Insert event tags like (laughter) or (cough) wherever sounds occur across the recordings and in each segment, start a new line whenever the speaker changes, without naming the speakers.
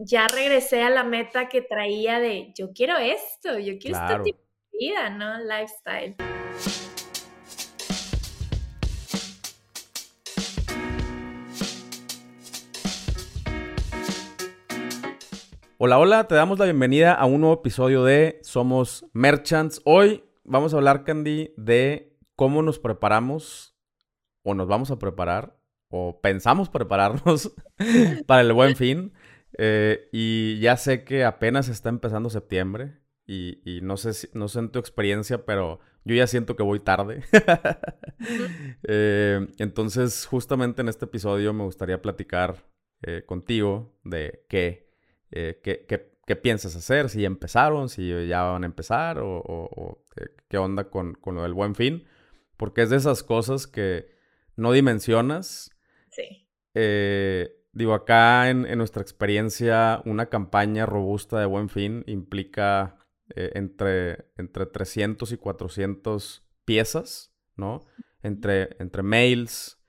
ya regresé a la meta que traía de yo quiero esto, yo quiero este tipo de vida, ¿no? Lifestyle.
Hola, hola, te damos la bienvenida a un nuevo episodio de Somos Merchants. Hoy vamos a hablar, Candy, de cómo nos preparamos o nos vamos a preparar o pensamos prepararnos (laughs) para el buen fin. Eh, y ya sé que apenas está empezando septiembre y, no, sé si, no sé en tu experiencia, pero yo ya siento que voy tarde. (laughs) Eh, entonces, justamente en este episodio me gustaría platicar eh, contigo de qué, qué, qué, piensas hacer, si ya empezaron, si ya van a empezar o, qué onda con, con lo del buen fin, porque es de esas cosas que no dimensionas.
Sí.
Digo, acá en, nuestra experiencia, una campaña robusta de buen fin implica eh, entre, entre 300 y 400 piezas, ¿no? Entre, entre mails,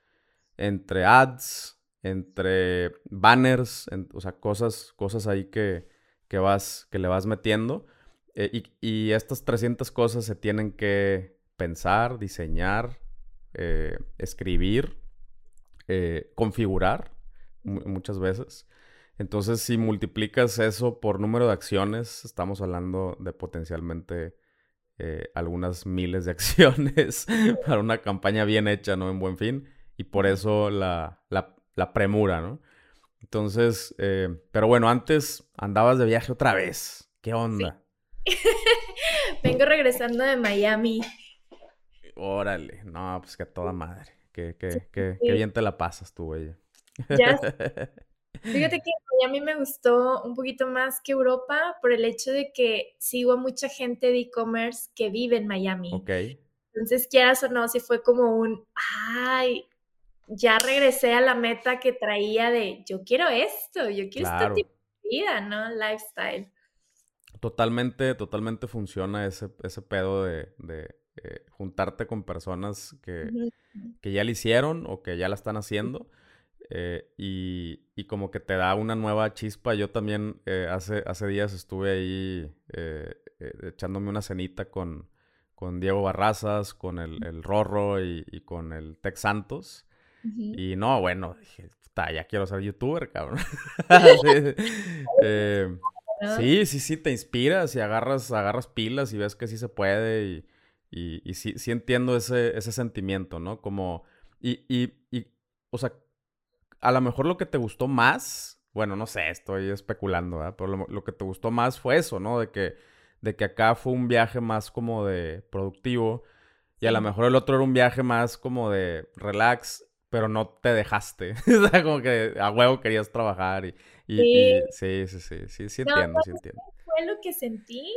entre ads, entre banners, o sea, cosas, cosas ahí que, vas, que le vas metiendo. Eh, y, estas 300 cosas se tienen que pensar, diseñar, eh, escribir, configurar muchas veces. Entonces, si multiplicas eso por número de acciones, estamos hablando de potencialmente eh, algunas miles de (laughs) acciones (laughs) para una campaña bien hecha, ¿no? En buen fin. Y por eso la, la, premura, ¿no? Entonces, eh, pero bueno, antes andabas de viaje otra vez. ¿Qué onda? (laughs)
Vengo regresando de Miami.
Órale, no, pues que toda madre. Que, que, bien te la pasas tú, güey.
Ya. (laughs) Fíjate que a mí me gustó un poquito más que Europa por el hecho de que sigo a mucha gente de e-commerce que vive en Miami.
Ok.
Entonces, quieras o no, si fue como un, ay, ya regresé a la meta que traía de, yo quiero esto, yo quiero este tipo de vida, ¿no? Lifestyle.
Totalmente, totalmente funciona ese, ese pedo de, eh, juntarte con personas que, que, ya lo hicieron o que ya la están haciendo eh, y, como que te da una nueva chispa. Yo también eh, hace, hace días estuve ahí eh, echándome una cenita con, con Diego Barrazas, con el, el Rorro y, con el Tex Santos. Y no, bueno, dije, ya quiero ser youtuber, cabrón. (laughs) (laughs) (laughs) sí, sí, sí, te inspiras y agarras, agarras pilas y ves que sí se puede y, y, sí, sí entiendo ese, ese sentimiento, ¿no? Como, y, y, y, o sea, a lo mejor lo que te gustó más, bueno, no sé, estoy especulando, ¿verdad? Pero lo, que te gustó más fue eso, ¿no? De que, de que acá fue un viaje más como de productivo y a lo mejor el otro era un viaje más como de relax, pero no te dejaste. (laughs) o sea, como que a huevo querías trabajar y, sí. sí, sí, sí, sí, sí, entiendo, sí entiendo.
Fue lo que sentí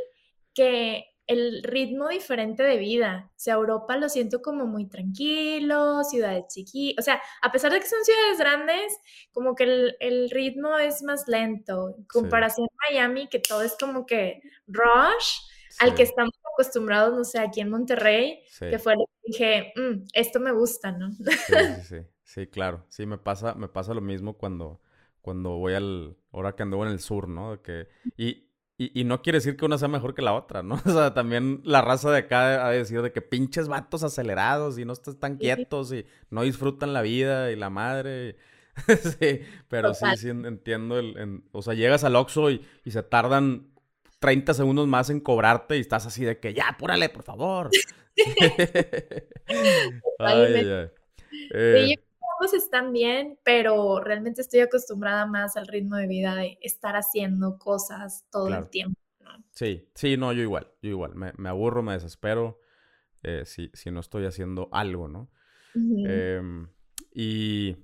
que el ritmo diferente de vida. O sea, Europa lo siento como muy tranquilo, ciudades chiquitas. O sea, a pesar de que son ciudades grandes, como que el, ritmo es más lento. En comparación a Miami, que todo es como que rush, al que estamos acostumbrados, no sé, aquí en Monterrey, que fue lo que dije, mm, esto me gusta, ¿no?
Sí, sí, (laughs) sí, sí, claro. Sí, me pasa, me pasa lo mismo cuando, cuando voy al, ahora que ando en el sur, ¿no? Que, y, y, no quiere decir que una sea mejor que la otra, ¿no? (laughs) O sea, también la raza de acá ha decidido de que pinches vatos acelerados y no están quietos y no disfrutan la vida y la madre. (laughs) sí, pero sí, sí entiendo. El, o sea, llegas al Oxxo y, se tardan 30 segundos más en cobrarte y estás así de que ya, apúrale, por favor. (laughs)
ay, ay. Eh, están bien, pero realmente estoy acostumbrada más al ritmo de vida de estar haciendo cosas todo el tiempo.
Sí, sí, no, yo igual, yo igual. Me, aburro, me desespero eh, si, si, no estoy haciendo algo, ¿no? Em, y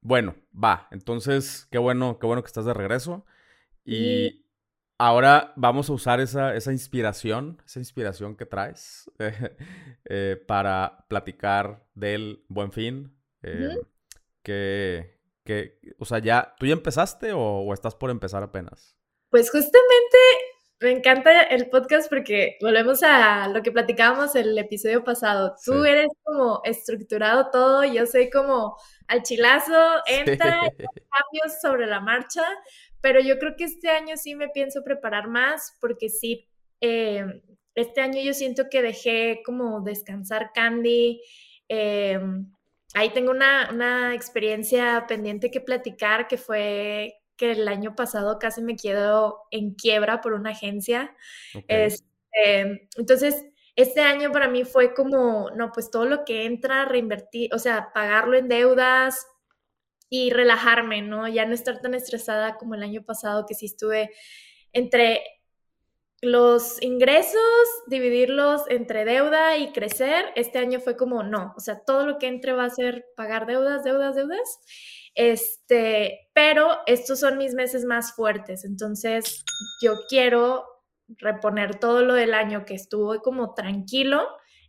bueno, va. Entonces, qué bueno, qué bueno que estás de regreso. Y ahora vamos a usar esa, esa inspiración, esa inspiración que traes (laughs) eh, para platicar del buen fin, eh, que, que, o sea, ya, ¿tú ya empezaste o, estás por empezar apenas?
Pues justamente me encanta el podcast porque volvemos a lo que platicábamos el episodio pasado. Tú eres como estructurado todo, yo soy como al chilazo, (laughs) entra, (laughs) cambios sobre la marcha, pero yo creo que este año sí me pienso preparar más porque sí, eh, este año yo siento que dejé como descansar Candy. Eh, ahí tengo una, una, experiencia pendiente que platicar que fue que el año pasado casi me quedo en quiebra por una agencia. Este, entonces, este año para mí fue como, no, pues todo lo que entra, reinvertir, o sea, pagarlo en deudas y relajarme, ¿no? Ya no estar tan estresada como el año pasado que sí estuve entre los ingresos, dividirlos entre deuda y crecer. Este año fue como, no, o sea, todo lo que entre va a ser pagar deudas, deudas, deudas. Este, pero estos son mis meses más fuertes, entonces yo quiero reponer todo lo del año que estuvo como tranquilo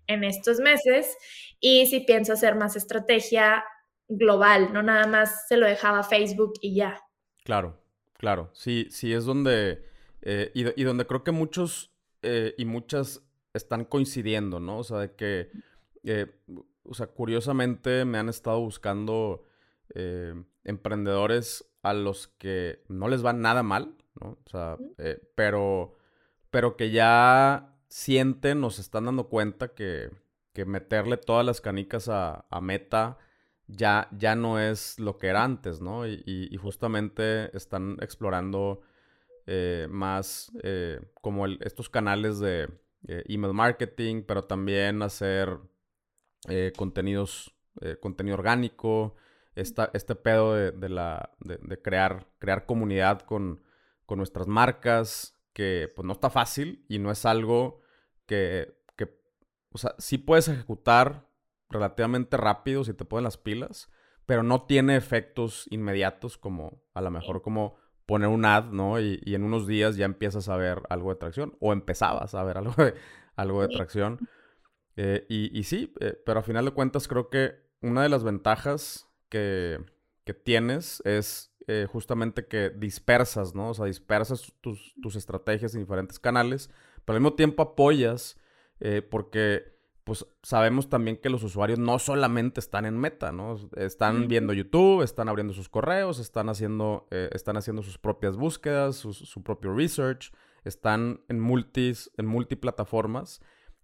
en estos meses y si pienso hacer más estrategia global, no nada más se lo dejaba Facebook y ya.
Claro, claro, sí, sí es donde, eh, y, donde creo que muchos eh, y muchas están coincidiendo, ¿no? O sea, de que, eh, o sea, curiosamente me han estado buscando emprendedores a los que no les va nada mal, ¿no? O sea, pero pero que ya sienten o se están dando cuenta que, meterle todas las canicas a, meta ya, ya no es lo que era antes, ¿no? Y, justamente están explorando eh, más eh, como estos canales de eh, email marketing, pero también hacer contenidos, contenido orgánico, este pedo de, la, de, crear, crear comunidad con, con nuestras marcas, que pues no está fácil y no es algo que, que, o sea, sí puedes ejecutar relativamente rápido si te ponen las pilas, pero no tiene efectos inmediatos como a lo mejor como poner un ad, ¿no? Y, en unos días ya empiezas a ver algo de tracción o empezabas a ver (laughs) algo de, algo de tracción. Eh, y, y, sí, eh, pero a final de cuentas creo que una de las ventajas que, que tienes es eh, justamente que dispersas, ¿no? O sea, dispersas tus, estrategias en diferentes canales, pero al mismo tiempo apoyas porque pues sabemos también que los usuarios no solamente están en meta, ¿no? Están viendo YouTube, están abriendo sus correos, están haciendo, eh, están haciendo sus propias búsquedas, su, propio research, están en, multis, en multiplataformas.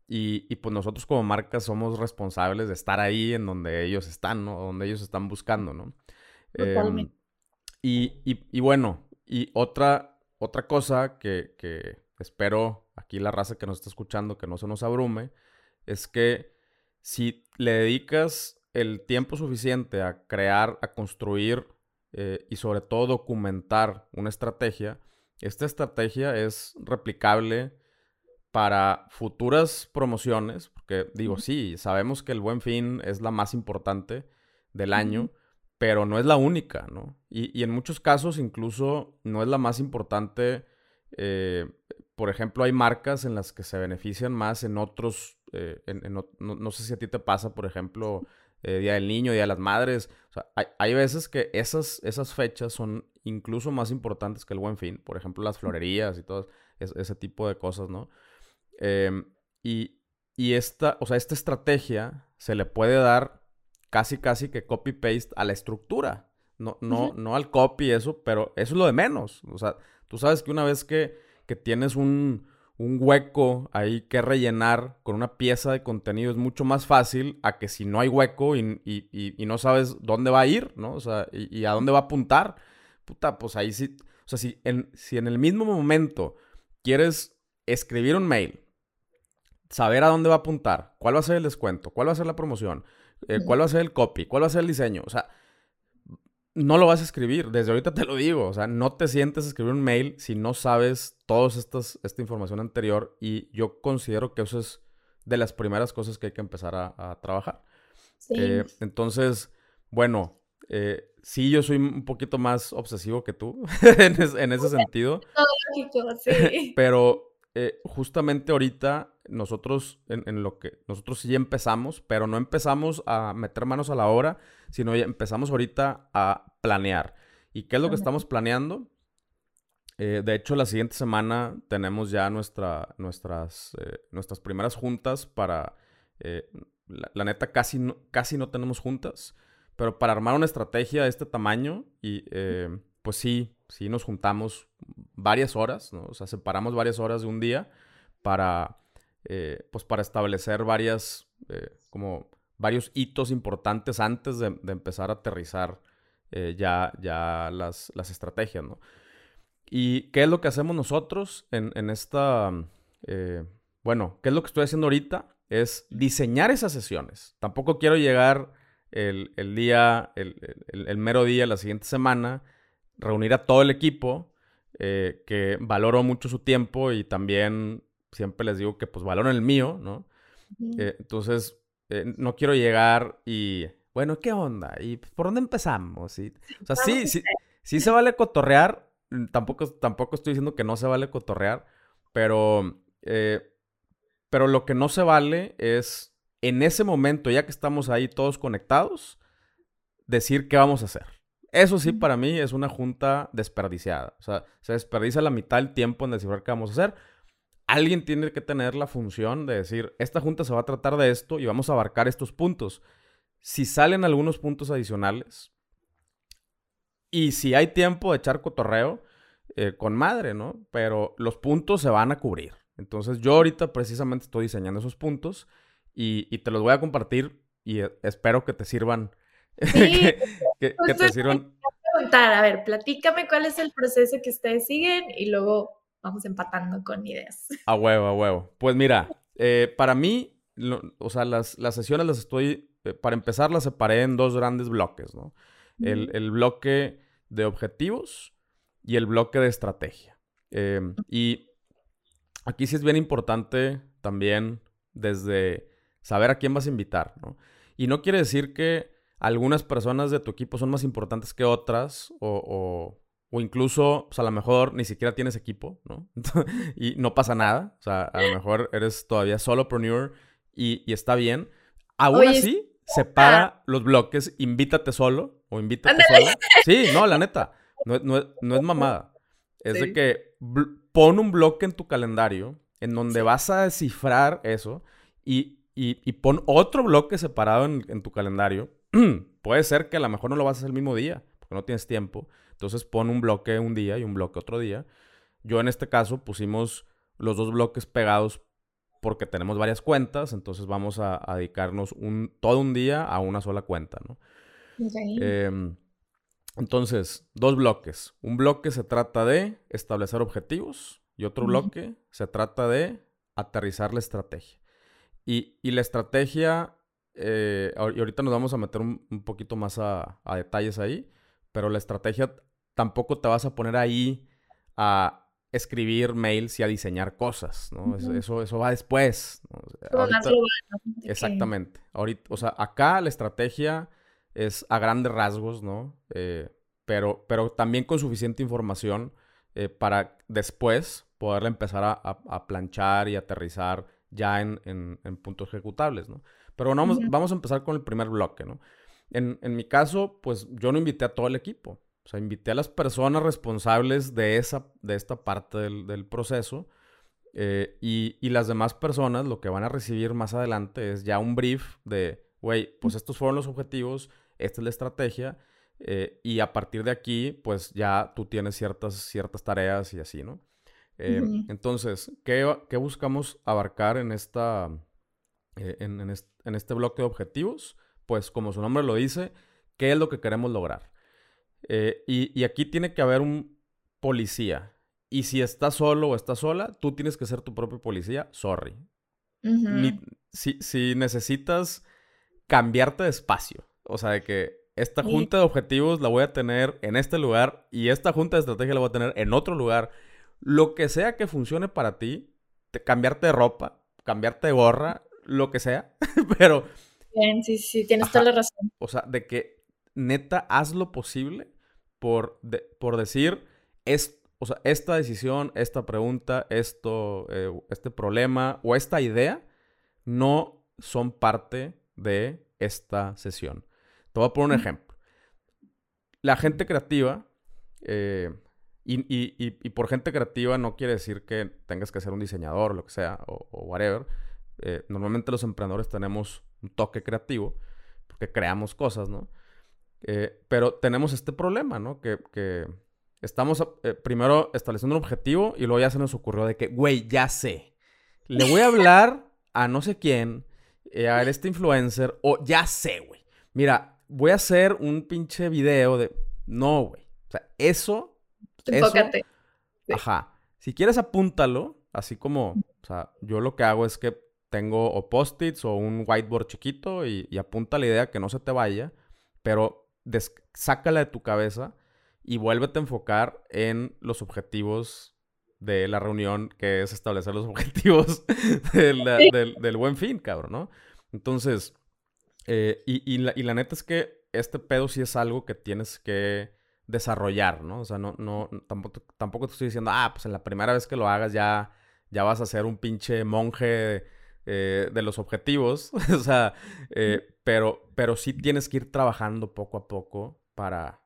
Y, y, pues nosotros como marca somos responsables de estar ahí en donde ellos están, ¿no? Donde ellos están buscando, ¿no? Totalmente. Y, bueno, y otra, otra cosa que, espero aquí la raza que nos está escuchando que no se nos abrume, es que si le dedicas el tiempo suficiente a crear, a construir eh, y sobre todo documentar una estrategia, esta estrategia es replicable para futuras promociones, porque digo, sí, sabemos que el buen fin es la más importante del año, pero no es la única, ¿no? Y, en muchos casos incluso no es la más importante. Eh, por ejemplo, hay marcas en las que se benefician más en otros, eh, no, sé si a ti te pasa, por ejemplo, eh, Día del Niño, Día de las Madres. O sea, hay, veces que esas, esas fechas son incluso más importantes que el buen fin. Por ejemplo, las florerías y todo ese tipo de cosas, ¿no? Em, y, y esta, o sea, esta estrategia se le puede dar casi casi que copy-paste a la estructura. No, no, no al copy eso, pero eso es lo de menos. O sea, tú sabes que una vez que, que tienes un, un, hueco ahí que rellenar con una pieza de contenido es mucho más fácil a que si no hay hueco y, y, y, no sabes dónde va a ir, ¿no? O sea, y, a dónde va a apuntar, puta, pues ahí sí. O sea, si en, si en el mismo momento quieres escribir un mail, saber a dónde va a apuntar, cuál va a ser el descuento, cuál va a ser la promoción, eh, ¿Cuál va a ser el copy? ¿Cuál va a ser el diseño? O sea, no lo vas a escribir. Desde ahorita te lo digo. O sea, no te sientes a escribir un mail si no sabes toda esta información anterior. Y yo considero que eso es de las primeras cosas que hay que empezar a, trabajar. Sí. Eh, entonces, bueno, eh, sí, yo soy un poquito más obsesivo que tú (laughs) en, ese sentido. Lógico, sí. (laughs) Pero justamente ahorita nosotros en, lo que nosotros sí empezamos, pero no empezamos a meter manos a la obra, sino ya empezamos ahorita a planear. ¿Y qué es lo que estamos planeando? Eh, de hecho, la siguiente semana tenemos ya nuestra, nuestras, eh, nuestras primeras juntas para... Eh, la, neta, casi no, casi no tenemos juntas, pero para armar una estrategia de este tamaño y pues sí, sí nos juntamos varias horas, ¿no? O sea, separamos varias horas de un día para, eh, pues para establecer varias, eh, como varios hitos importantes antes de, empezar a aterrizar eh, ya, ya las, las, estrategias, ¿no? ¿Y qué es lo que hacemos nosotros en, en esta, bueno, qué es lo que estoy haciendo ahorita? Es diseñar esas sesiones. Tampoco quiero llegar el, el día, el, el, el, mero día, la siguiente semana, reunir a todo el equipo, eh, que valoro mucho su tiempo y también siempre les digo que pues valoran el mío, ¿no? Eh, entonces, eh, no quiero llegar y, bueno, ¿qué onda? ¿Y por dónde empezamos? Y, o sea, sí, sí, sí se vale cotorrear, mm, tampoco, tampoco estoy diciendo que no se vale cotorrear, pero, pero lo que no se vale es en ese momento, ya que estamos ahí todos conectados, decir qué vamos a hacer. Eso sí, para mí es una junta desperdiciada. O sea, se desperdicia la mitad del tiempo en descifrar qué vamos a hacer. Alguien tiene que tener la función de decir, esta junta se va a tratar de esto y vamos a abarcar estos puntos. Si salen algunos puntos adicionales y si hay tiempo de echar cotorreo, eh, con madre, ¿no? Pero los puntos se van a cubrir. Entonces yo ahorita precisamente estoy diseñando esos puntos y, y te los voy a compartir y eh, espero que te sirvan
Sí, (laughs) que, te sirvan. Preguntar, a ver, platícame cuál es el proceso que ustedes siguen y luego vamos empatando con ideas. (laughs)
A huevo, a huevo. Pues mira, eh, para mí, o sea, las, las, sesiones las estoy, eh, para empezar, las separé en dos grandes bloques, ¿no? el, el, bloque de objetivos y el bloque de estrategia. Em, y aquí sí es bien importante también desde saber a quién vas a invitar, ¿no? Y no quiere decir que algunas personas de tu equipo son más importantes que otras o, o, incluso, pues a lo mejor ni siquiera tienes equipo, ¿no? (laughs) y no pasa nada. O sea, a lo mejor eres todavía solopreneur y, y está bien. Aún así, separa los bloques, invítate solo o invítate sola. Sí, no, la neta, no, no, es mamada. Es de que pon un bloque en tu calendario en donde vas a descifrar eso y, y, pon otro bloque separado en, en tu calendario (clears throat) puede ser que a lo mejor no lo vas a hacer el mismo día, porque no tienes tiempo. Entonces pon un bloque un día y un bloque otro día. Yo en este caso pusimos los dos bloques pegados porque tenemos varias cuentas, entonces vamos a, dedicarnos un, todo un día a una sola cuenta, ¿no? Em, entonces, dos bloques. Un bloque se trata de establecer objetivos y otro bloque se trata de aterrizar la estrategia. Y, y la estrategia eh, y ahorita nos vamos a meter un, poquito más a, detalles ahí, pero la estrategia tampoco te vas a poner ahí a escribir mails y a diseñar cosas, ¿no? eso, eso va después. exactamente. Ahorita, o sea, acá la estrategia es a grandes rasgos, ¿no? Eh, pero, pero también con suficiente información eh, para después poderla empezar a, planchar y aterrizar ya en, en puntos ejecutables, ¿no? Pero bueno, vamos, vamos a empezar con el primer bloque, ¿no? En, en, mi caso, pues yo no invité a todo el equipo. O sea, invité a las personas responsables de, esa, de esta parte del, del proceso. Eh, y, y, las demás personas lo que van a recibir más adelante es ya un brief de, güey, pues estos fueron los objetivos, esta es la estrategia. Eh, y a partir de aquí, pues ya tú tienes ciertas, ciertas tareas y así, ¿no? Eh, entonces, ¿qué, ¿qué, buscamos abarcar en esta, eh, en, este bloque de objetivos, pues como su nombre lo dice, ¿qué es lo que queremos lograr? Eh, y, aquí tiene que haber un policía. Y si estás solo o estás sola, tú tienes que ser tu propio policía, sorry. si, necesitas cambiarte de espacio, o sea, de que esta junta de objetivos la voy a tener en este lugar y esta junta de estrategia la voy a tener en otro lugar, lo que sea que funcione para ti, cambiarte de ropa, cambiarte de gorra, lo que sea, (laughs) pero...
Bien, sí, sí, tienes toda la razón.
O sea, de que neta haz lo posible por, por decir, es, o sea, esta decisión, esta pregunta, esto, eh, este problema o esta idea no son parte de esta sesión. Te voy a poner un ejemplo. La gente creativa, eh, y, y, por gente creativa no quiere decir que tengas que ser un diseñador lo que sea, o, o whatever, eh, normalmente los emprendedores tenemos un toque creativo porque creamos cosas, ¿no? Eh, pero tenemos este problema, ¿no? Que, estamos eh, primero estableciendo un objetivo y luego ya se nos ocurrió de que, güey, ya sé. Le voy a hablar a no sé quién, eh, a este influencer, o ya sé, güey. Mira, voy a hacer un pinche video de... No, güey. O sea, eso...
Enfócate.
Ajá. Si quieres, apúntalo. Así como, o sea, yo lo que hago es que tengo o post-its o un whiteboard chiquito y, apunta la idea que no se te vaya, pero sácala de tu cabeza y vuélvete a enfocar en los objetivos de la reunión, que es establecer los (laughs) objetivos del, buen fin, cabrón, ¿no? Entonces, eh, y, la, y la neta es que este pedo sí es algo que tienes que desarrollar, ¿no? O sea, no, no, tampoco, tampoco te estoy diciendo, ah, pues en la primera vez que lo hagas ya, ya vas a ser un pinche monje eh, de los objetivos. (laughs) o sea, eh, pero, pero sí tienes que ir trabajando poco a poco para,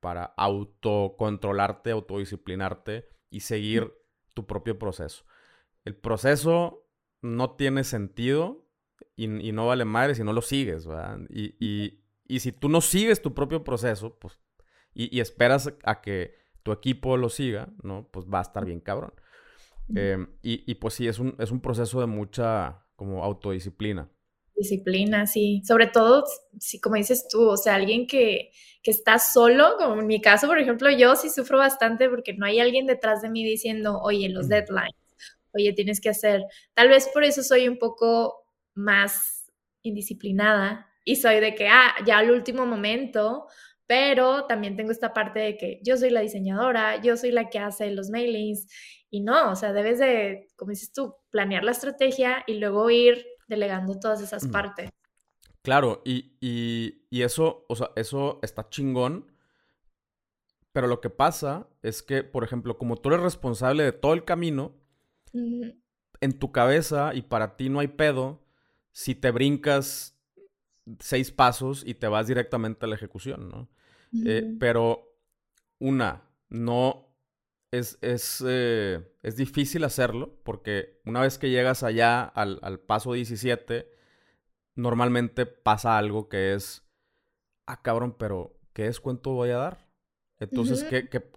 para autocontrolarte, autodisciplinarte y seguir tu propio proceso. El proceso no tiene sentido y, no vale madre si no lo sigues, ¿verdad? Y, y, y si tú no sigues tu propio proceso, pues y, esperas a que tu equipo lo siga, ¿no? Pues va a estar bien cabrón. Em, y, y, pues sí, es un, es un proceso de mucha como autodisciplina.
Disciplina, sí. Sobre todo, sí, como dices tú, o sea, alguien que, que está solo, como en mi caso, por ejemplo, yo sí sufro bastante porque no hay alguien detrás de mí diciendo, oye, los deadlines, oye, tienes que hacer. Tal vez por eso soy un poco más indisciplinada y soy de que, ah, ya al último momento, pero también tengo esta parte de que yo soy la diseñadora, yo soy la que hace los mailings y no, o sea, debes de, como dices tú, planear la estrategia y luego ir delegando todas esas partes.
Claro, y, y, eso, o sea, eso está chingón, pero lo que pasa es que, por ejemplo, como tú eres responsable de todo el camino, en tu cabeza y para ti no hay pedo si te brincas seis pasos y te vas directamente a la ejecución, ¿no? Eh, pero una, no es, es, eh, es, difícil hacerlo porque una vez que llegas allá al, al, paso 17, normalmente pasa algo que es, ah, cabrón, pero ¿qué descuento voy a dar? Entonces, ¿qué, qué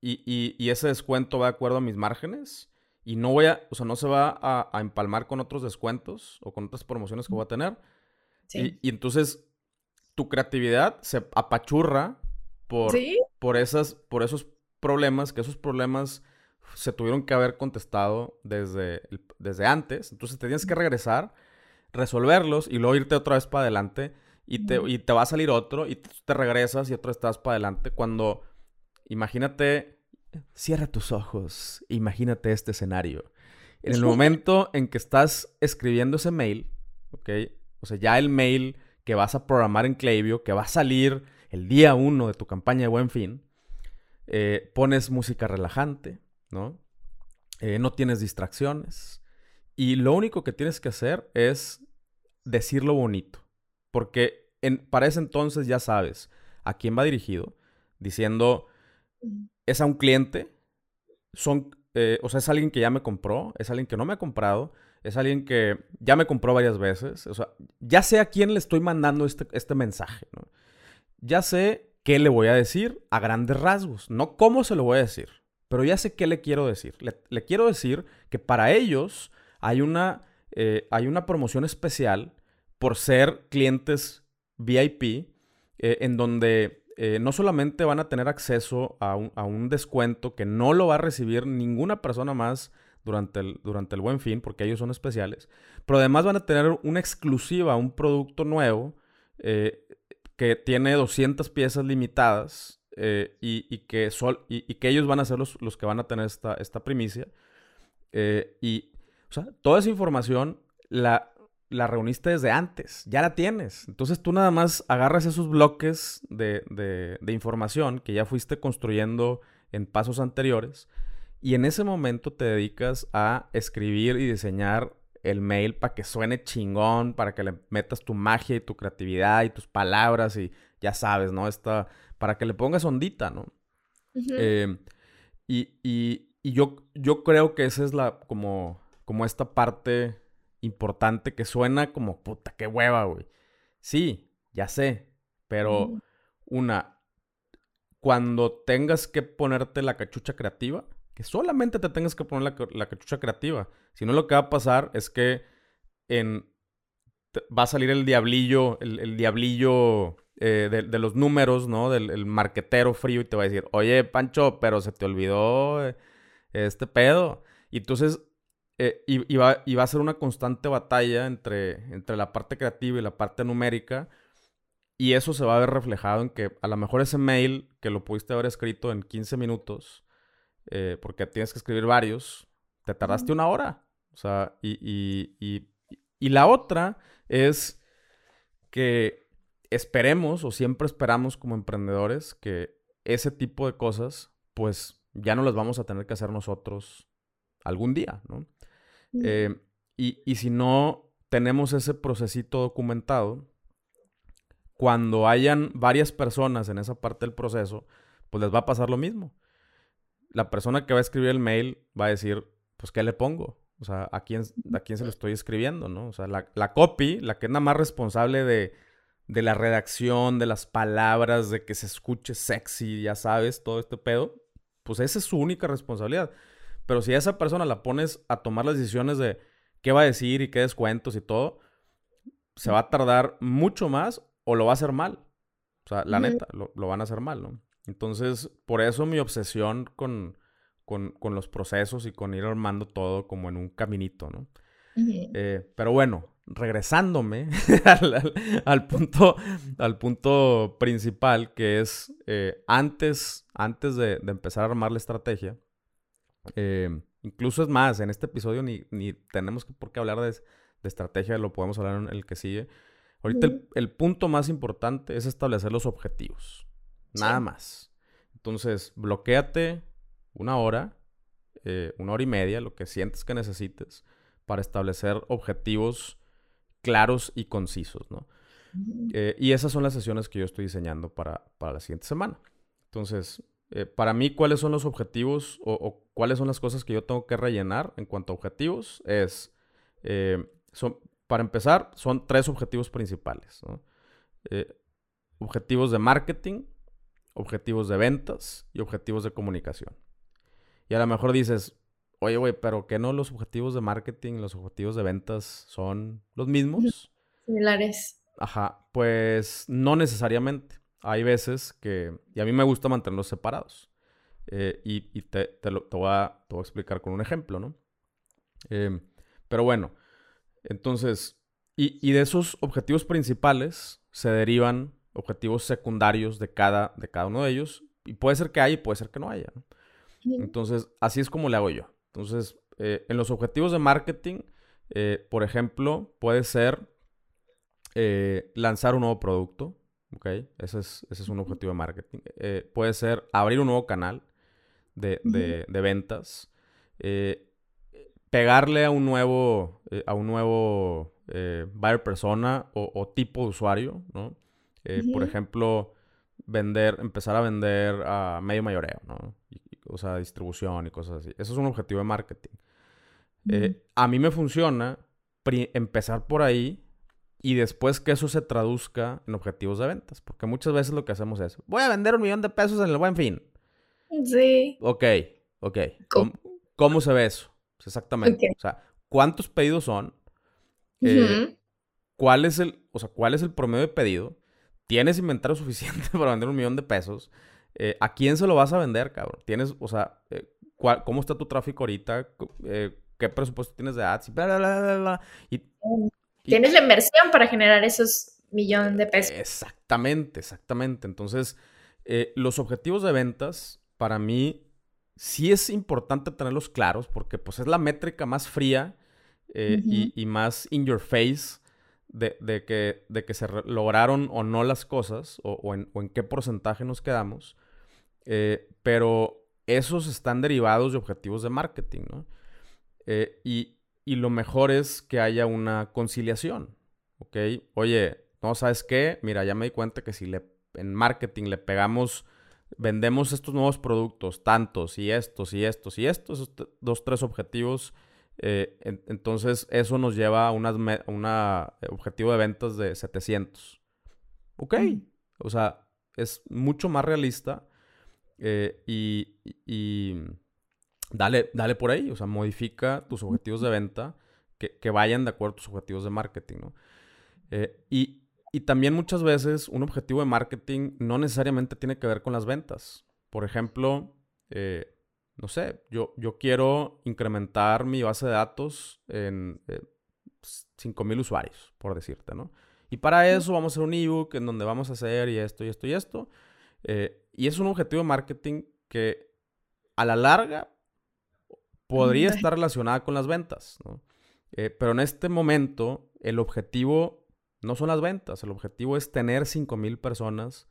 y, y, y, ese descuento va de acuerdo a mis márgenes y no voy a, o sea, no se va a, a empalmar con otros descuentos o con otras promociones que voy a tener. Sí. Y, y, entonces tu creatividad se apachurra por, por, esas, por esos problemas, que esos problemas se tuvieron que haber contestado desde, desde antes. Entonces te tienes que regresar, resolverlos y luego irte otra vez para adelante y te, y te va a salir otro y te regresas y otra vez estás para adelante. Cuando, imagínate, cierra tus ojos, imagínate este escenario. En el momento en que estás escribiendo ese mail, ¿ok? O sea, ya el mail que vas a programar en Klaviyo, que va a salir el día uno de tu campaña de buen fin, eh, pones música relajante, ¿no? Eh, no tienes distracciones. Y lo único que tienes que hacer es decirlo bonito. Porque en, para ese entonces ya sabes a quién va dirigido, diciendo, es a un cliente, son, eh, o sea, es alguien que ya me compró, es alguien que no me ha comprado, es alguien que ya me compró varias veces. O sea, ya sé a quién le estoy mandando este, este mensaje, ¿no? Ya sé qué le voy a decir a grandes rasgos. No cómo se lo voy a decir, pero ya sé qué le quiero decir. Le, quiero decir que para ellos hay una, eh, hay una promoción especial por ser clientes VIP, eh, en donde eh, no solamente van a tener acceso a un, a un descuento que no lo va a recibir ninguna persona más durante el, durante el buen fin, porque ellos son especiales. Pero además van a tener una exclusiva, un producto nuevo eh, que tiene 200 piezas limitadas eh, y, que sol, y, que ellos van a ser los, los que van a tener esta, esta primicia. Eh, y, o sea, toda esa información la, la reuniste desde antes, ya la tienes. Entonces tú nada más agarras esos bloques de, de, de información que ya fuiste construyendo en pasos anteriores y en ese momento te dedicas a escribir y diseñar el mail para que suene chingón, para que le metas tu magia y tu creatividad y tus palabras y ya sabes, ¿no? Esta, para que le pongas ondita, ¿no? Em, y, y, y yo, yo creo que esa es la, como, como esta parte importante que suena como, puta, qué hueva, güey. Sí, ya sé, pero una, cuando tengas que ponerte la cachucha creativa, que solamente te tengas que poner la, cachucha creativa. Si no, lo que va a pasar es que va a salir el diablillo, el, diablillo eh, de, los números, ¿no? Del marquetero frío y te va a decir, oye, Pancho, pero se te olvidó eh, este pedo. Y entonces, eh, va, a ser una constante batalla entre, entre la parte creativa y la parte numérica y eso se va a ver reflejado en que a lo mejor ese mail que lo pudiste haber escrito en 15 minutos, eh, porque tienes que escribir varios, te tardaste una hora. O sea, y, y, y, la otra es que esperemos o siempre esperamos como emprendedores que ese tipo de cosas, pues ya no las vamos a tener que hacer nosotros algún día, ¿no? Eh, y, y si no tenemos ese procesito documentado, cuando hayan varias personas en esa parte del proceso, pues les va a pasar lo mismo. La persona que va a escribir el mail va a decir, pues, ¿qué le pongo? O sea, ¿a quién, a quién se lo estoy escribiendo, no? O sea, la, la copy, la que es nada más responsable de, de la redacción, de las palabras, de que se escuche sexy, ya sabes, todo este pedo, pues esa es su única responsabilidad. Pero si a esa persona la pones a tomar las decisiones de qué va a decir y qué descuentos y todo, se va a tardar mucho más o lo va a hacer mal. O sea, la neta, lo, van a hacer mal, ¿no? Entonces, por eso mi obsesión con, con, los procesos y con ir armando todo como en un caminito, ¿no? Eh, pero bueno, regresándome (laughs) al, punto, al punto principal, que es eh, antes, antes de, empezar a armar la estrategia, eh, incluso es más, en este episodio ni, ni tenemos por qué hablar de, de, estrategia, lo podemos hablar en el que sigue, Ahorita el, punto más importante es establecer los objetivos. Nada más. Entonces, bloqueate una hora, eh, una hora y media, lo que sientes que necesites, para establecer objetivos claros y concisos, ¿no? Eh, y esas son las sesiones que yo estoy diseñando para, la siguiente semana. Entonces, eh, para mí, ¿cuáles son los objetivos o, cuáles son las cosas que yo tengo que rellenar en cuanto a objetivos? Es, son, para empezar, son tres objetivos principales. Objetivos de marketing, objetivos de ventas y objetivos de comunicación. Y a lo mejor dices, oye, güey, pero ¿qué no los objetivos de marketing y los objetivos de ventas son los mismos?
Similares.
Ajá, pues no necesariamente. Hay veces que, y a mí me gusta mantenerlos separados. Eh, y, te, lo, voy a, explicar con un ejemplo, ¿no? Eh, pero bueno, entonces, y, de esos objetivos principales se derivan objetivos secundarios de cada, de cada uno de ellos. Y puede ser que haya y puede ser que no haya. Entonces, así es como le hago yo. Entonces, eh, en los objetivos de marketing, eh, por ejemplo, puede ser eh, lanzar un nuevo producto. ¿ok? Ese es, ese es un objetivo de marketing. puede ser abrir un nuevo canal de, de, de ventas pegarle a un nuevo, a un nuevo buyer persona o, tipo de usuario, ¿no? Eh, por ejemplo, vender, empezar a vender a medio mayoreo, ¿no? o sea, distribución y cosas así. Eso es un objetivo de marketing. a mí me funciona empezar por ahí y después que eso se traduzca en objetivos de ventas. Porque muchas veces lo que hacemos es, voy a vender un millón de pesos en el buen fin.
Sí.
Ok, ok. ¿Cómo se ve eso? Exactamente. O sea, ¿cuántos pedidos son? Eh, ¿Cuál es el, o sea, cuál es el promedio de pedido? ¿Tienes inventario suficiente (laughs) para vender un millón de pesos? Eh, ¿A quién se lo vas a vender, cabrón? ¿Tienes, o sea, eh, cómo está tu tráfico ahorita? ¿Qué presupuesto tienes de ads? Y,
tienes la inversión para generar esos millones de pesos.
Exactamente, exactamente. Entonces, los objetivos de ventas, para mí, sí es importante tenerlos claros porque pues es la métrica más fría eh, y, más in your face de, que, de que, se lograron o no las cosas o, en, qué porcentaje nos quedamos. Eh, pero esos están derivados de objetivos de marketing, ¿no? Eh, y, y, lo mejor es que haya una conciliación, ¿ok? Oye, no, ¿sabes qué? Mira, ya me di cuenta que si le, en marketing le pegamos vendemos estos nuevos productos, tantos y estos y estos y estos, dos, tres objetivos. Eh, entonces, eso nos lleva a un eh, objetivo de ventas de 700. Ok. O sea, es mucho más realista eh, y, dale, dale por ahí, o sea, modifica tus objetivos de venta que, vayan de acuerdo a tus objetivos de marketing, ¿no? Eh, y, también muchas veces un objetivo de marketing no necesariamente tiene que ver con las ventas. Por ejemplo, eh, no sé, yo, yo quiero incrementar mi base de datos en 5.000 usuarios, por decirte, ¿no? Y para eso vamos a hacer un ebook en donde vamos a hacer y esto y esto y esto. Eh, y es un objetivo de marketing que a la larga podría estar relacionada con las ventas, ¿no? Eh, pero en este momento el objetivo no son las ventas, el objetivo es tener 5.000 personas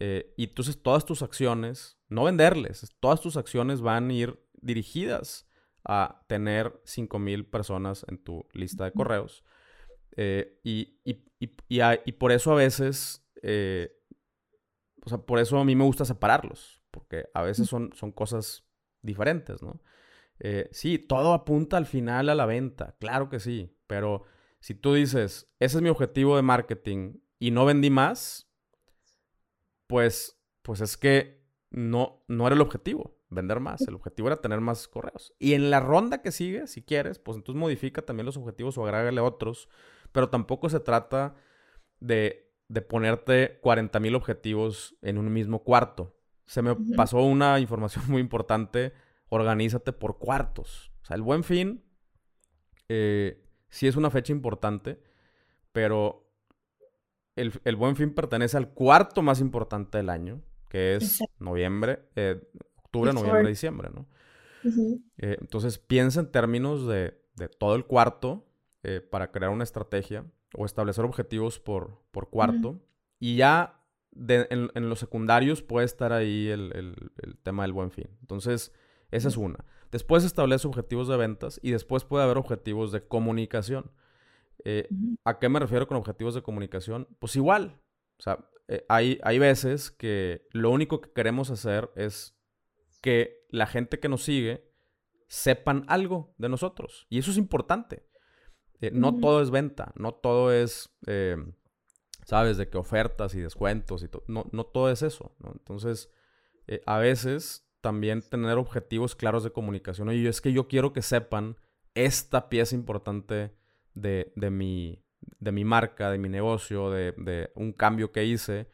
eh, y entonces todas tus acciones, no venderles, todas tus acciones van a ir dirigidas a tener 5.000 personas en tu lista de correos. y, y, por eso a veces, eh, o sea, por eso a mí me gusta separarlos, porque a veces son, son cosas diferentes, ¿no? Eh, sí, todo apunta al final a la venta, claro que sí, pero si tú dices, ese es mi objetivo de marketing y no vendí más, pues, pues es que no, no era el objetivo, vender más. El objetivo era tener más correos. Y en la ronda que sigue, si quieres, pues entonces modifica también los objetivos o agrégale otros pero tampoco se trata de, de ponerte 40 mil objetivos en un mismo cuarto. Se me pasó una información (laughs) muy importante. Organízate por cuartos. O sea, el buen fin eh, sí es una fecha importante, pero el, buen fin pertenece al cuarto más importante del año, que es noviembre, eh, octubre, noviembre, diciembre, ¿no? Eh, entonces piensa en términos de, de todo el cuarto eh, para crear una estrategia o establecer objetivos por, por cuarto. Y ya en, los secundarios puede estar ahí el, tema del buen fin. Entonces, esa es una. Después establece objetivos de ventas y después puede haber objetivos de comunicación. Eh, ¿A qué me refiero con objetivos de comunicación? Pues igual. O sea, eh, hay, hay veces que lo único que queremos hacer es que la gente que nos sigue sepan algo de nosotros. Y eso es importante. Eh, no todo es venta, no todo es, eh, ¿sabes? De que ofertas y descuentos y todo. No, no todo es eso, ¿no? Entonces, eh, a veces también tener objetivos claros de comunicación. Oye, es que yo quiero que sepan esta pieza importante de, de, mi, de mi marca, de mi negocio, de, de, un cambio que hice.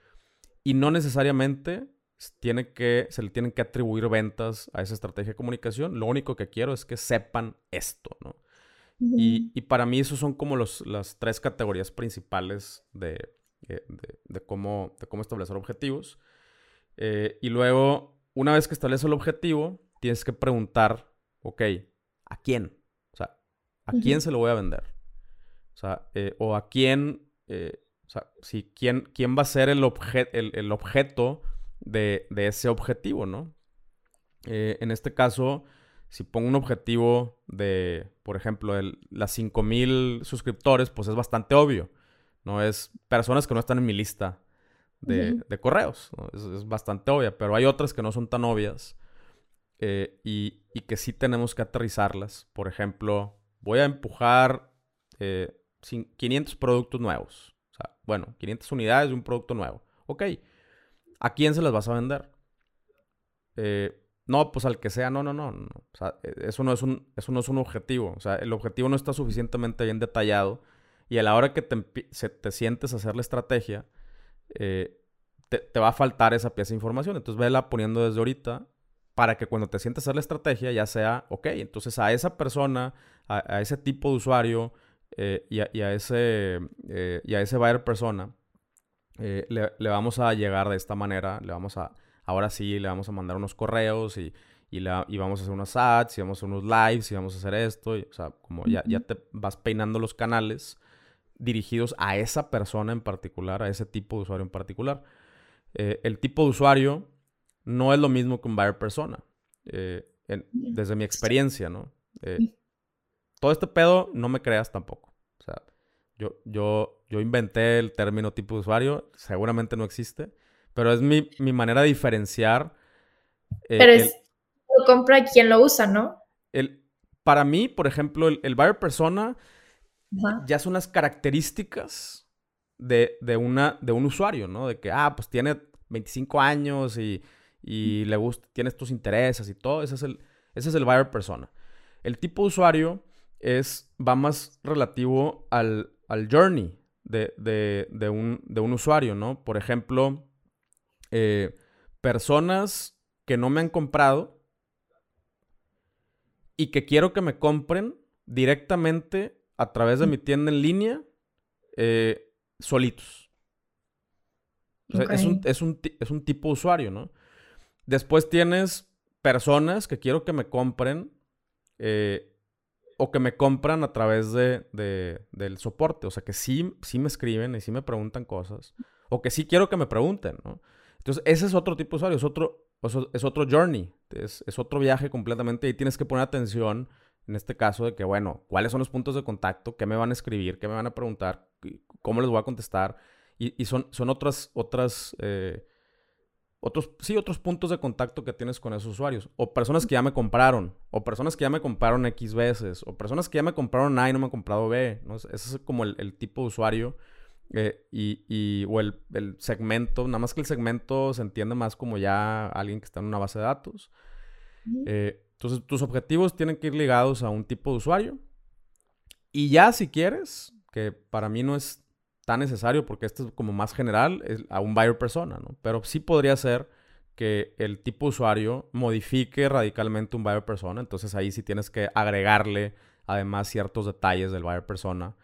Y no necesariamente tiene que, se le tienen que atribuir ventas a esa estrategia de comunicación. Lo único que quiero es que sepan esto, ¿no? y, para mí esos son como los, las tres categorías principales de, eh, cómo, de cómo establecer objetivos. Eh, y luego, una vez que estableces el objetivo, tienes que preguntar, ok, ¿a quién? O sea, ¿a quién se lo voy a vender? O sea, eh, o a quién, o sea, si, ¿quién, quién va a ser el, el, objeto de, de, ese objetivo, ¿no? en este caso, si pongo un objetivo de, por ejemplo, el, las 5000 suscriptores, pues es bastante obvio. No es personas que no están en mi lista de, correos. Es, bastante obvia, pero hay otras que no son tan obvias eh, y, que sí tenemos que aterrizarlas. Por ejemplo, voy a empujar 500 eh, productos nuevos. Bueno, 500 unidades de un producto nuevo. Ok, ¿a quién se las vas a vender? Eh, no, pues al que sea, no, no, no. O sea, e, eso no, es un, eso no es un objetivo. O sea, el objetivo no está suficientemente bien detallado. Y a la hora que te, te sientes a hacer la estrategia, eh, te, va a faltar esa pieza de información. Entonces, vela poniendo desde ahorita para que cuando te sientes a hacer la estrategia ya sea, ok, entonces a esa persona, a, ese tipo de usuario eh, y, a, ese, eh, y a ese buyer persona, le, le vamos a llegar de esta manera, le vamos a ahora sí le vamos a mandar unos correos y, y, vamos a hacer unos ads y vamos a hacer unos lives y vamos a hacer esto. o sea, como ya, ya te vas peinando los canales dirigidos a esa persona en particular, a ese tipo de usuario en particular. Eh, el tipo de usuario no es lo mismo que un buyer persona. Eh, desde mi experiencia, ¿no? Todo este pedo no me creas tampoco. O sea, yo, yo, yo inventé el término tipo de usuario, seguramente no existe. Pero es mi, manera de diferenciar.
Eh, pero es lo compra quien lo usa, ¿no?
El, para mí, por ejemplo, el, el buyer persona ya son las características de, una, de un usuario, ¿no? De que, ah, pues tiene 25 años y, y le gusta, tienes tus intereses y todo, ese es el, ese es el buyer persona. El tipo de usuario es, va más relativo al, journey de, un, usuario, ¿no? Por ejemplo, eh, personas que no me han comprado y que quiero que me compren directamente a través de mi tienda en línea eh, solitos. es, un, es, un, tipo de usuario, ¿no? Después tienes personas que quiero que me compren eh, o que me compran a través de, del soporte. O sea, que sí, sí me escriben y sí me preguntan cosas. O que sí quiero que me pregunten, ¿no? Entonces, ese es otro tipo de usuario, es otro, es otro journey, es, es otro viaje completamente y tienes que poner atención en este caso de que, bueno, ¿cuáles son los puntos de contacto? ¿Qué me van a escribir? ¿Qué me van a preguntar? ¿Cómo les voy a contestar? Y, y son, son otras, otras eh, otros, sí, otros puntos de contacto que tienes con esos usuarios. O personas que ya me compraron. O personas que ya me compraron X veces. O personas que ya me compraron A y no me han comprado B. ¿no? Ese es como el, tipo de usuario. Eh, y, o el, segmento. Nada más que el segmento se entiende más como ya alguien que está en una base de datos. Eh, entonces, tus objetivos tienen que ir ligados a un tipo de usuario. Y ya si quieres, que para mí no es tan necesario porque esto es como más general a un buyer persona, ¿no? Pero sí podría ser que el tipo de usuario modifique radicalmente un buyer persona. Entonces ahí sí tienes que agregarle además ciertos detalles del buyer persona.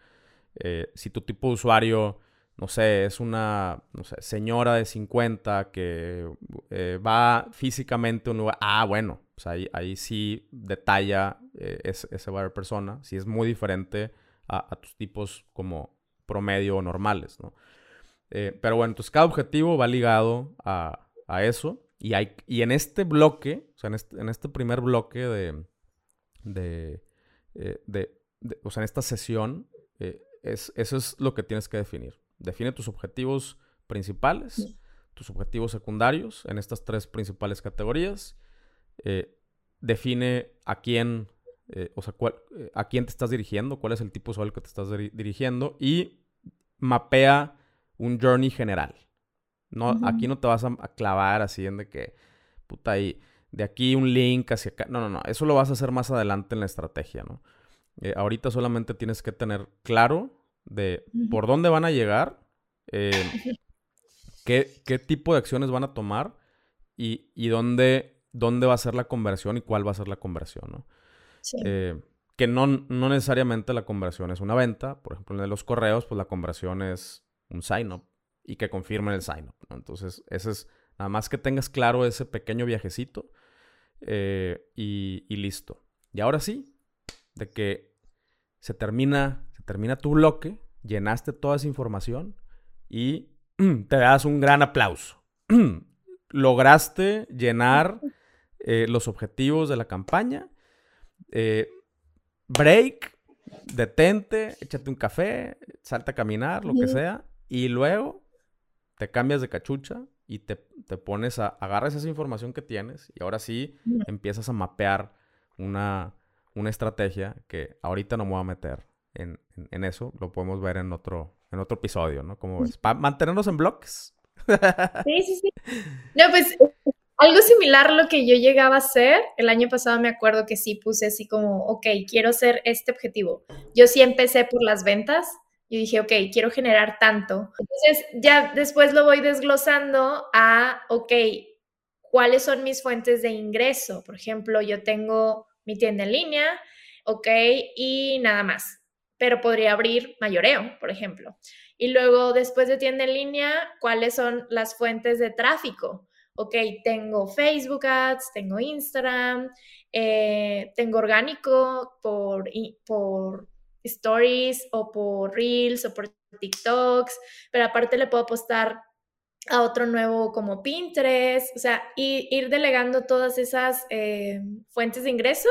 Eh, si tu tipo de usuario, no sé, es una no sé, señora de 50 que eh, va físicamente a un lugar, ah, bueno, pues ahí, ahí sí detalla eh, ese, buyer persona. Si es muy diferente a, a tus tipos como promedio o normales, ¿no? Eh, pero bueno, entonces cada objetivo va ligado a, eso. Y, hay, y en este bloque, o sea, en este, en este primer bloque de, de, eh, o sea, en esta sesión, eh, es, eso es lo que tienes que definir. Define tus objetivos principales, tus objetivos secundarios en estas tres principales categorías. define a quién, o sea, a quién te estás dirigiendo, cuál es el tipo de usuario que te estás dirigiendo y mapea un journey general. No, Aquí no te vas a, clavar así en de que, puta, ahí, de aquí un link hacia acá. No, no, no. Eso lo vas a hacer más adelante en la estrategia, ¿no? Eh, ahorita solamente tienes que tener claro de por dónde van a llegar, eh, qué, qué, tipo de acciones van a tomar y, y, dónde, dónde va a ser la conversión y cuál va a ser la conversión, ¿no? Sí. Eh, que no, no necesariamente la conversión es una venta. Por ejemplo, en los correos, pues la conversión es un sign-up y que confirmen el sign-up. Entonces, ese es nada más que tengas claro ese pequeño viajecito eh, y, listo. Y ahora sí, de que se termina, se termina tu bloque, llenaste toda esa información y (clears throat) te das un gran aplauso. (clears throat) Lograste llenar eh, los objetivos de la campaña. Eh, break, detente, échate un café, salta a caminar, lo que sea, y luego te cambias de cachucha y te, pones a, agarras esa información que tienes y ahora sí empiezas a mapear una, una estrategia que ahorita no me voy a meter en, eso, lo podemos ver en otro, en otro episodio, ¿no? Como ves, para mantenernos en bloques.
Sí, sí, sí. (laughs) No, pues algo similar lo que yo llegaba a hacer, el año pasado me acuerdo que sí puse así como, ok, quiero hacer este objetivo. Yo sí empecé por las ventas. y dije, ok, quiero generar tanto. Entonces ya después lo voy desglosando a, ok, ¿cuáles son mis fuentes de ingreso? Por ejemplo, yo tengo mi tienda en línea, ok, y nada más. Pero podría abrir mayoreo, por ejemplo. Y luego, después de tienda en línea, ¿cuáles son las fuentes de tráfico? Ok, tengo Facebook Ads, tengo Instagram, eh, tengo orgánico por, por stories o por reels o por TikToks, pero aparte le puedo apostar a otro nuevo como Pinterest, o sea, ir, delegando todas esas eh, fuentes de ingreso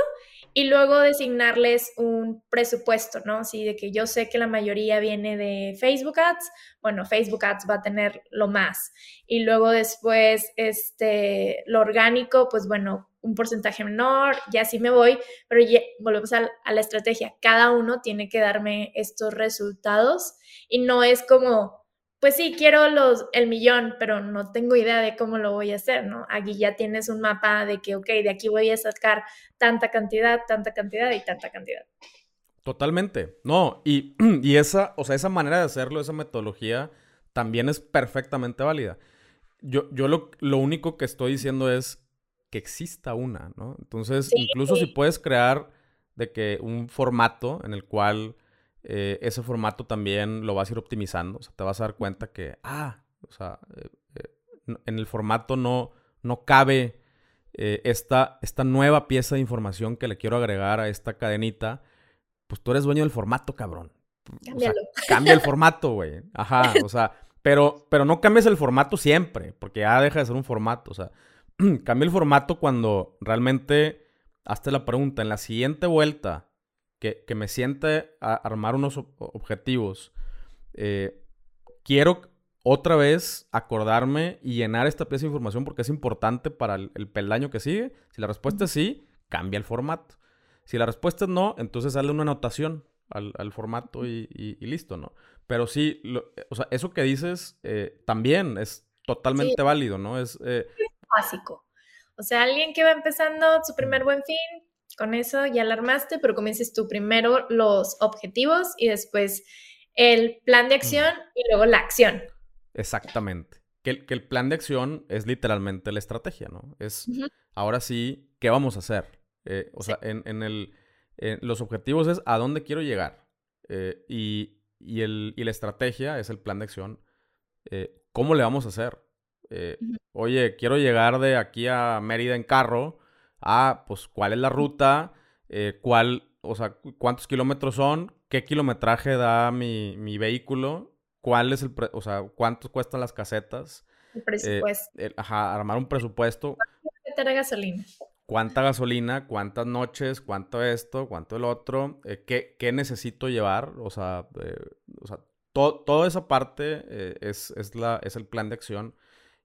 y luego designarles un presupuesto, ¿no? Así de que yo sé que la mayoría viene de Facebook Ads, bueno, Facebook Ads va a tener lo más. Y luego después, este, lo orgánico, pues bueno, un porcentaje menor, y así me voy, pero ya, volvemos a, a la estrategia. Cada uno tiene que darme estos resultados y no es como pues sí, quiero los, el millón, pero no tengo idea de cómo lo voy a hacer, ¿no? Aquí ya tienes un mapa de que, ok, de aquí voy a sacar tanta cantidad, tanta cantidad y tanta cantidad.
Totalmente. No, y, (clears throat) y esa, o sea, esa manera de hacerlo, esa metodología, también es perfectamente válida. Yo, yo lo, lo único que estoy diciendo es que exista una, ¿no? Entonces, incluso si puedes crear de que un formato en el cual eh, ese formato también lo vas a ir optimizando. O sea, te vas a dar cuenta que, ah, o sea, eh, eh, en el formato no, no cabe esta, esta nueva pieza de información que le quiero agregar a esta cadenita. Pues tú eres dueño del formato, cabrón. cambia el (laughs) formato, güey. Ajá, o sea, pero, pero no cambies el formato siempre, porque ya deja de ser un formato. O sea, (clears throat) cambia el formato cuando realmente hazte la pregunta, en la siguiente vuelta que, me siente a armar unos objetivos, eh, quiero otra vez acordarme y llenar esta pieza de información porque es importante para el, peldaño que sigue. Si la respuesta es sí, cambia el formato. Si la respuesta es no, entonces dale una anotación al, formato y, listo, ¿no? Pero sí, o sea, eso que dices eh, también es totalmente válido, ¿no? Es
eh, básico. O sea, alguien que va empezando su primer buen fin, con eso ya la armaste, pero comiences tú primero los objetivos y después el plan de acción y luego la acción.
Exactamente. Que el, plan de acción es literalmente la estrategia, ¿no? Es, ahora sí, ¿qué vamos a hacer? Eh, o sea, en, el, los objetivos es a dónde quiero llegar. Eh, y, el, la estrategia es el plan de acción. Eh, ¿Cómo le vamos a hacer? Oye, quiero llegar de aquí a Mérida en carro ah, pues cuál es la ruta, eh, cuál, o sea, cuántos kilómetros son, qué kilometraje da mi, vehículo, cuál es el, o sea, cuánto cuestan las casetas.
El presupuesto.
ajá, armar un presupuesto.
¿Cuánta gasolina?
¿Cuánta gasolina? ¿Cuántas noches? ¿Cuánto esto? ¿Cuánto el otro? Eh, ¿qué, necesito llevar? O sea, eh, o sea toda esa parte es, es, la, es el plan de acción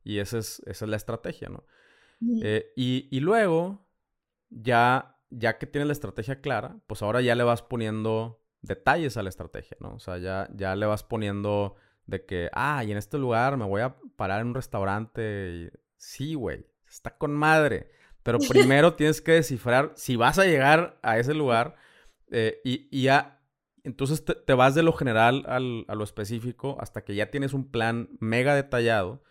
y esa es, esa es la estrategia, ¿no? y, y, luego, ya, ya que tienes la estrategia clara, pues ahora ya le vas poniendo detalles a la estrategia, ¿no? O sea, ya, ya le vas poniendo de que, ah, y en este lugar me voy a parar en un restaurante. Y... Sí, güey, está con madre. Pero (laughs) primero tienes que descifrar si vas a llegar a ese lugar eh, y, ya, entonces te, vas de lo general al, a lo específico hasta que ya tienes un plan mega detallado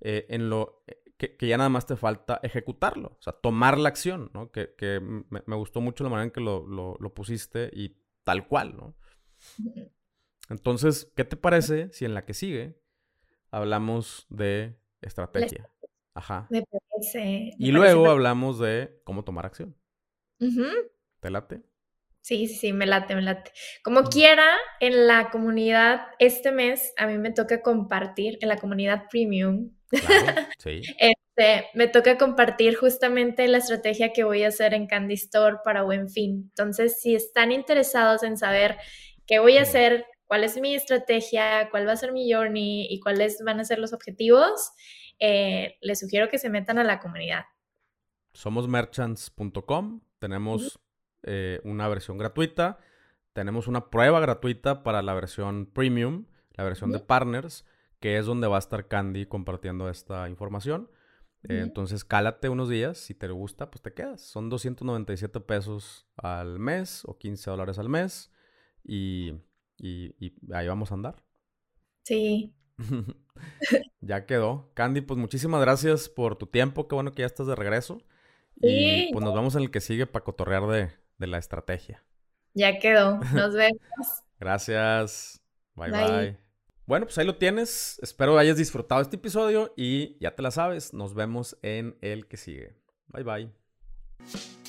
eh, en lo que, ya nada más te falta ejecutarlo, o sea, tomar la acción, ¿no? Que, me, gustó mucho la manera en que lo, pusiste y tal cual, ¿no? Entonces, ¿qué te parece si en la que sigue hablamos de estrategia? Ajá.
Me parece.
y luego hablamos de cómo tomar acción. ¿Te late?
Sí, sí, sí, me late, me late. Como quiera, en la comunidad, este mes a mí me toca compartir en la comunidad premium (laughs) sí. Este, me toca compartir justamente la estrategia que voy a hacer en Candy Store para Buen Fin. Entonces, si están interesados en saber qué voy a hacer, cuál es mi estrategia, cuál va a ser mi journey y cuáles van a ser los objetivos, eh, les sugiero que se metan a la comunidad.
Somos merchants.com, tenemos eh, una versión gratuita, tenemos una prueba gratuita para la versión premium, la versión de partners que es donde va a estar Candy compartiendo esta información. Eh, entonces, cálate unos días. Si te gusta, pues te quedas. Son 297 pesos al mes o 15 dólares al mes. Y, ahí vamos a andar.
Sí. (laughs)
ya quedó. Candy, pues muchísimas gracias por tu tiempo. Qué bueno que ya estás de regreso. Y pues nos vemos en el que sigue para cotorrear de, de la estrategia.
Ya quedó. Nos (laughs) vemos.
gracias. bye. bye. Bueno, pues ahí lo tienes. Espero hayas disfrutado este episodio y ya te la sabes. Nos vemos en el que sigue. Bye bye.